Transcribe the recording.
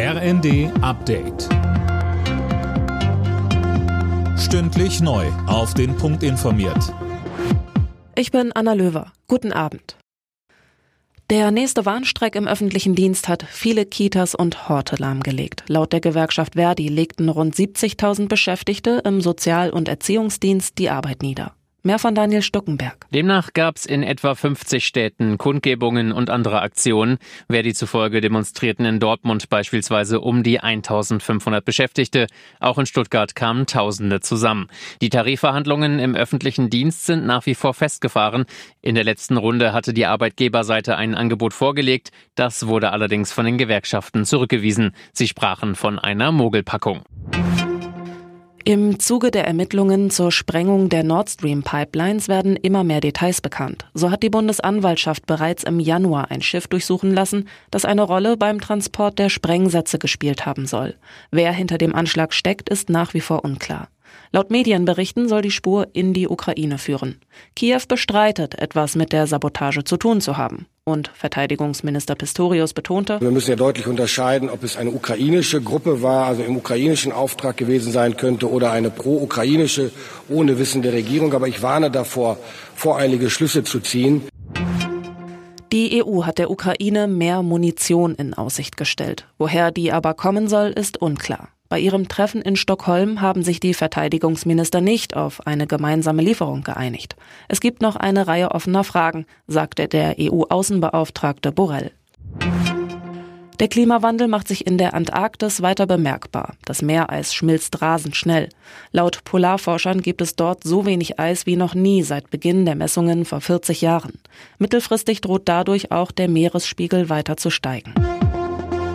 RND Update. Stündlich neu. Auf den Punkt informiert. Ich bin Anna Löwer. Guten Abend. Der nächste Warnstreik im öffentlichen Dienst hat viele Kitas und Horte lahmgelegt. Laut der Gewerkschaft Verdi legten rund 70.000 Beschäftigte im Sozial- und Erziehungsdienst die Arbeit nieder. Mehr von Daniel Stuckenberg. Demnach gab es in etwa 50 Städten Kundgebungen und andere Aktionen. Verdi zufolge demonstrierten in Dortmund beispielsweise um die 1500 Beschäftigte. Auch in Stuttgart kamen Tausende zusammen. Die Tarifverhandlungen im öffentlichen Dienst sind nach wie vor festgefahren. In der letzten Runde hatte die Arbeitgeberseite ein Angebot vorgelegt. Das wurde allerdings von den Gewerkschaften zurückgewiesen. Sie sprachen von einer Mogelpackung. Im Zuge der Ermittlungen zur Sprengung der Nord Stream Pipelines werden immer mehr Details bekannt. So hat die Bundesanwaltschaft bereits im Januar ein Schiff durchsuchen lassen, das eine Rolle beim Transport der Sprengsätze gespielt haben soll. Wer hinter dem Anschlag steckt, ist nach wie vor unklar. Laut Medienberichten soll die Spur in die Ukraine führen. Kiew bestreitet, etwas mit der Sabotage zu tun zu haben. Und Verteidigungsminister Pistorius betonte, wir müssen ja deutlich unterscheiden, ob es eine ukrainische Gruppe war, also im ukrainischen Auftrag gewesen sein könnte, oder eine pro-ukrainische ohne Wissen der Regierung. Aber ich warne davor, voreilige Schlüsse zu ziehen. Die EU hat der Ukraine mehr Munition in Aussicht gestellt. Woher die aber kommen soll, ist unklar. Bei ihrem Treffen in Stockholm haben sich die Verteidigungsminister nicht auf eine gemeinsame Lieferung geeinigt. Es gibt noch eine Reihe offener Fragen, sagte der EU-Außenbeauftragte Borrell. Der Klimawandel macht sich in der Antarktis weiter bemerkbar. Das Meereis schmilzt rasend schnell. Laut Polarforschern gibt es dort so wenig Eis wie noch nie seit Beginn der Messungen vor 40 Jahren. Mittelfristig droht dadurch auch der Meeresspiegel weiter zu steigen.